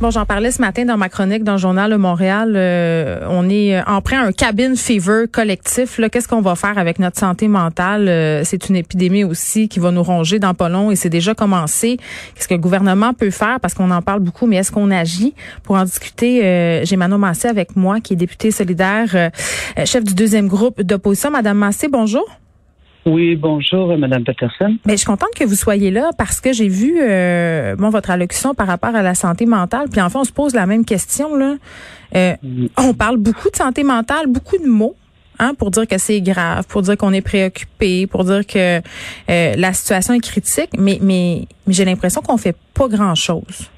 Bon, j'en parlais ce matin dans ma chronique dans le journal Le Montréal. Euh, on est euh, en train un cabin fever collectif. Qu'est-ce qu'on va faire avec notre santé mentale? Euh, c'est une épidémie aussi qui va nous ronger dans pas long et c'est déjà commencé. Qu'est-ce que le gouvernement peut faire? Parce qu'on en parle beaucoup, mais est-ce qu'on agit? Pour en discuter, j'ai Manon Massé avec moi, qui est députée solidaire, chef du deuxième groupe d'opposition. Madame Massé, bonjour. Oui, bonjour, Madame Peterson. Mais je suis contente que vous soyez là parce que j'ai vu euh, bon votre allocution par rapport à la santé mentale. Puis enfin, on se pose la même question là. Euh, on parle beaucoup de santé mentale, beaucoup de mots. Hein, pour dire que c'est grave, pour dire qu'on est préoccupé, pour dire que euh, la situation est critique, mais, mais, mais j'ai l'impression qu'on fait pas grand-chose.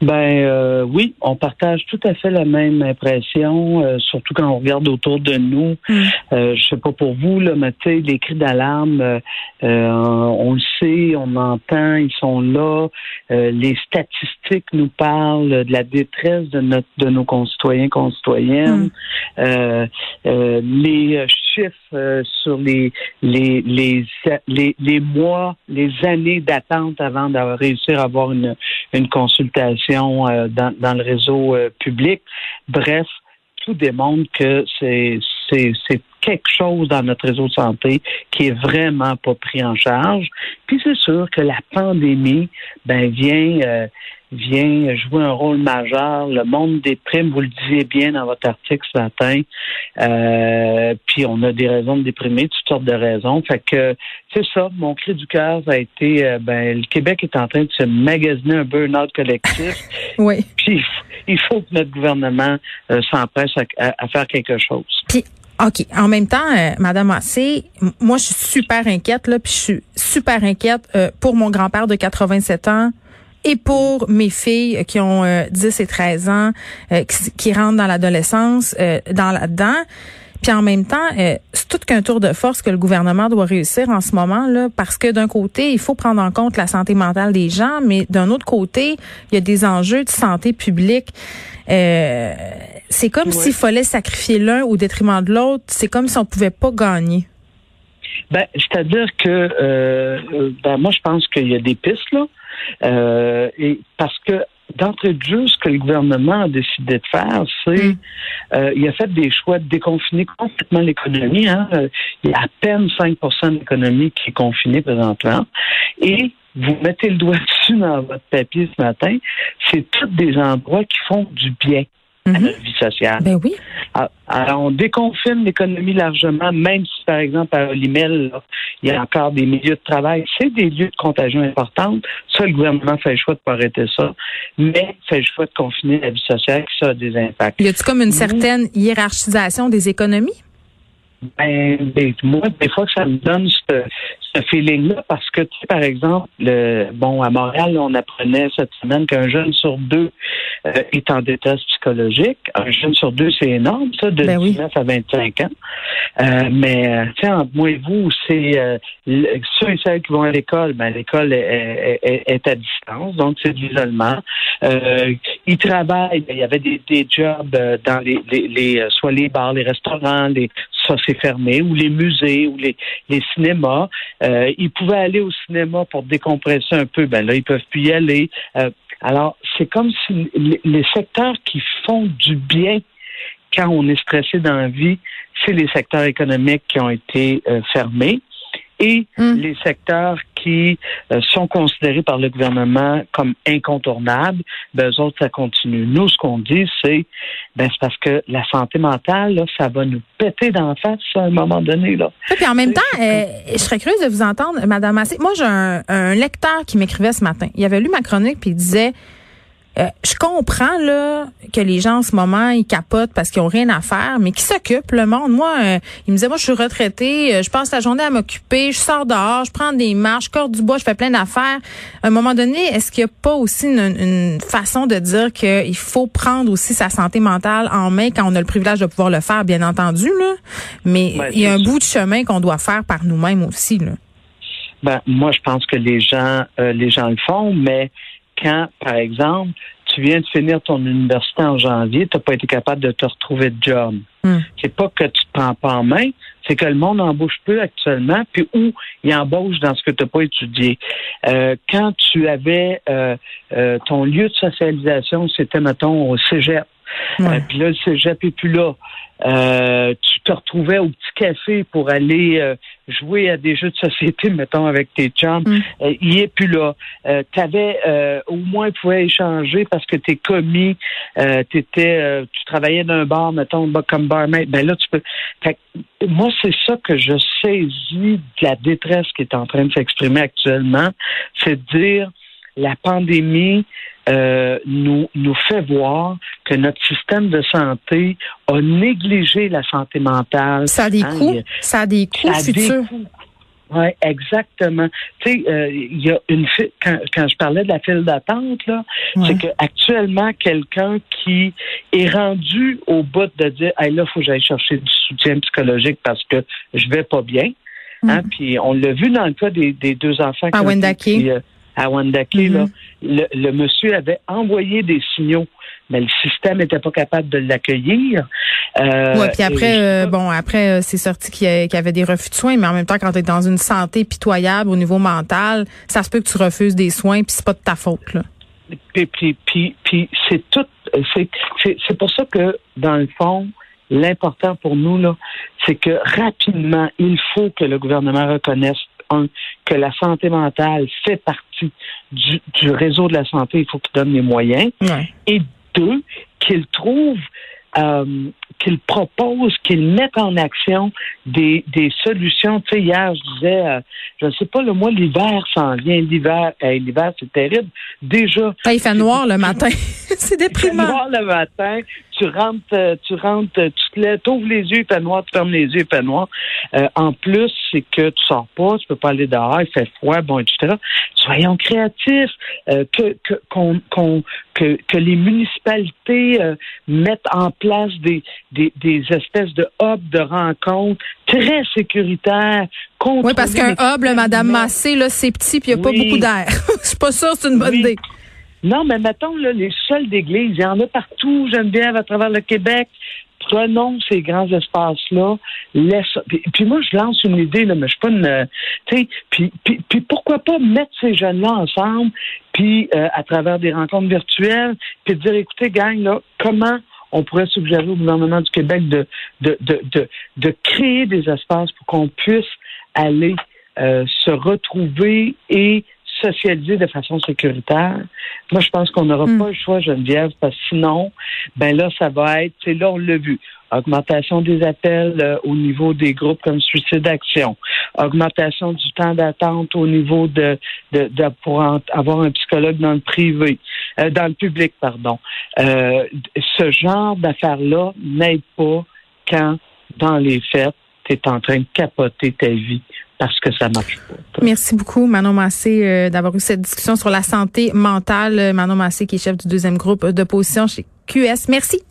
Ben euh, oui, on partage tout à fait la même impression, euh, surtout quand on regarde autour de nous. Mm. Euh, je sais pas pour vous, là, mais tu sais, les cris d'alarme, euh, on le sait, on entend, ils sont là. les statistiques nous parlent de la détresse de notre de nos concitoyens, concitoyennes. Mm. les chiffres sur les les, les les les mois, les années d'attente avant de réussir à avoir une une consultation euh, dans, dans, le réseau euh, public. Bref, tout démontre que c'est c'est quelque chose dans notre réseau de santé qui est vraiment pas pris en charge. Puis c'est sûr que la pandémie ben vient euh, vient jouer un rôle majeur. Le monde des primes, vous le disiez bien dans votre article ce matin. Euh, puis on a des raisons de déprimer, toutes sortes de raisons. Fait que c'est ça, mon cri du cœur a été euh, ben le Québec est en train de se magasiner un burn-out collectif. oui. Puis il faut que notre gouvernement euh, s'empresse à, faire quelque chose. Puis OK. En même temps, Madame Assé, moi, je suis super inquiète, là, puis je suis super inquiète pour mon grand-père de 87 ans et pour mes filles qui ont 10 euh, et 13 ans, euh, qui, rentrent dans l'adolescence, euh, dans là-dedans. Puis en même temps, c'est tout qu'un tour de force que le gouvernement doit réussir en ce moment là, parce que d'un côté, il faut prendre en compte la santé mentale des gens, mais d'un autre côté, il y a des enjeux de santé publique. C'est comme s'il fallait sacrifier l'un au détriment de l'autre. C'est comme si on pouvait pas gagner. Ben, c'est-à-dire que ben, moi, je pense qu'il y a des pistes là. Euh, et parce que d'entrée de jeu, ce que le gouvernement a décidé de faire, c'est mm. euh, il a fait des choix de déconfiner complètement l'économie. Hein. Euh, il y a à peine 5 de l'économie qui est confinée présentement. Et vous mettez le doigt dessus dans votre papier ce matin, c'est tous des endroits qui font du bien à mhm. notre vie sociale. Ben oui. Ah, alors, on déconfine l'économie largement, même si, par exemple, à Olimel, il y a encore des milieux de travail. C'est des lieux de contagion importantes. Ça, le gouvernement fait le choix de pas arrêter ça, mais fait le choix de confiner la vie sociale, qui ça a des impacts. Y a-t-il comme une certaine hiérarchisation des économies? Ben, ben, moi, des fois, ça me donne ce, ce feeling-là parce que, tu sais, par exemple, le, bon, à Montréal, on apprenait cette semaine qu'un jeune sur deux euh, est en détresse psychologique. Un jeune sur deux, c'est énorme, ça, de 19 ben à 25 ans. Euh, mais, euh, tu sais, entre moi et vous, c'est euh, ceux et celles qui vont à l'école, ben, l'école est, est, est, à distance, donc c'est de l'isolement. Euh, ils travaillent, ben, il y avait des, des jobs dans les, les, les, soit les bars, les restaurants, les ça c'est fermé, ou les musées, ou les, les cinémas. Euh, ils pouvaient aller au cinéma pour décompresser un peu, ben là, ils peuvent plus y aller. Euh, alors, c'est comme si les, secteurs qui font du bien quand on est stressé dans la vie, c'est les secteurs économiques qui ont été euh, fermés et hmm. les secteurs qui euh, sont considérés par le gouvernement comme incontournables, ben, eux autres, ça continue. Nous, ce qu'on dit, c'est ben, c'est parce que la santé mentale, là, ça va nous péter d'en face à un moment donné. Là. Et puis en même temps, euh, je serais curieuse de vous entendre, Madame Massé. Moi, j'ai un, lecteur qui m'écrivait ce matin. Il avait lu ma chronique puis il disait euh, je comprends là que les gens en ce moment ils capotent parce qu'ils ont rien à faire, mais qui s'occupe le monde? Moi, euh, il me disait moi je suis retraité, euh, je passe la journée à m'occuper, je sors dehors, je prends des marches, je du bois, je fais plein d'affaires. À un moment donné, est-ce qu'il n'y a pas aussi une, façon de dire qu'il faut prendre aussi sa santé mentale en main quand on a le privilège de pouvoir le faire, bien entendu là, mais il y a un bout de chemin qu'on doit faire par nous-mêmes aussi là. Ben, moi, je pense que les gens, les gens le font, mais quand, par exemple, tu viens de finir ton université en janvier, tu n'as pas été capable de te retrouver de job. Hmm. C'est pas que tu te prends pas en main, c'est que le monde embauche peu actuellement, puis où il embauche dans ce que tu n'as pas étudié. Euh, quand tu avais euh, euh, ton lieu de socialisation, c'était, mettons, au cégep. Puis là, le cégep n'est plus là. tu te retrouvais au petit café pour aller jouer à des jeux de société, mettons, avec tes chums, mm. euh, il est plus là. Euh, tu avais euh, au moins tu pouvais échanger parce que t'es commis, t'étais, tu travaillais d'un bar, mettons, comme barmaid. Ben là, tu peux. moi, c'est ça que je saisis de la détresse qui est en train de s'exprimer actuellement, c'est de dire la pandémie euh, nous, nous fait voir que notre système de santé a négligé la santé mentale. Ça a des hein, coûts. ça a des coûts futurs. Oui, exactement. Tu sais, euh, il y a une quand, quand je parlais de la file d'attente là, c'est que actuellement quelqu'un qui est rendu au bout de dire, hey, là, faut que j'aille chercher du soutien psychologique parce que je vais pas bien. Hein, mm. Puis on l'a vu dans le cas des, des deux enfants. À Wendake à Wandake, là, mm-hmm. le, monsieur avait envoyé des signaux, mais le système n'était pas capable de l'accueillir. Euh, oui, puis après, euh, bon, après, euh, c'est sorti qu'il y, avait des refus de soins, mais en même temps, quand tu es dans une santé pitoyable au niveau mental, ça se peut que tu refuses des soins, puis c'est pas de ta faute, là. Puis, puis, puis, puis c'est tout, c'est pour ça que, dans le fond, l'important pour nous, là, c'est que rapidement, il faut que le gouvernement reconnaisse un, que la santé mentale fait partie du, réseau de la santé, il faut qu'il donne les moyens. Et deux, qu'il trouve euh, qu'il propose, qu'il mette en action des, des solutions. Tu sais, hier, je disais, euh, je ne sais pas, le mois, l'hiver s'en vient. L'hiver, l'hiver, c'est terrible. Déjà. il fait noir le matin. c'est déprimant. Il fait noir le matin. Tu rentres, euh, tu rentres, tu te lèves, ouvres les yeux, il fait noir, tu fermes les yeux, il fait noir. Euh, en plus, c'est que tu sors pas, tu peux pas aller dehors, il fait froid, bon, etc. Soyons créatifs, que, que, qu'on, qu'on, que, que les municipalités mettent en place des, des, des espèces de hubs de rencontres très sécuritaires. Oui, parce qu'un hub, Madame Massé, là, c'est petit puis il n'y a pas beaucoup d'air. Je suis pas sûre que c'est une bonne idée. Non, mais mettons, là, les sols d'église, il y en a partout, Geneviève, à travers le Québec. Prenons ces grands espaces-là. Laisse... Puis, moi, je lance une idée, là, mais je suis pas une... Puis, puis, puis, pourquoi pas mettre ces jeunes-là ensemble, puis euh, à travers des rencontres virtuelles, puis dire, écoutez, gang, là, comment on pourrait suggérer au gouvernement du Québec de, de, de, de, créer des espaces pour qu'on puisse aller euh, se retrouver et socialiser de façon sécuritaire. Moi, je pense qu'on n'aura hmm. pas le choix, Geneviève, parce que sinon, ben là, ça va être, c'est là, on l'a vu, augmentation des appels euh, au niveau des groupes comme Suicide Action, augmentation du temps d'attente au niveau de, de, de, pour avoir un psychologue dans le privé, euh, dans le public, pardon. Euh, ce genre d'affaires-là n'aide pas quand, dans les faits, tu es en train de capoter ta vie parce que ça marche. Merci beaucoup, Manon Massé, d'avoir eu cette discussion sur la santé mentale. Manon Massé, qui est chef du deuxième groupe d'opposition chez QS. Merci.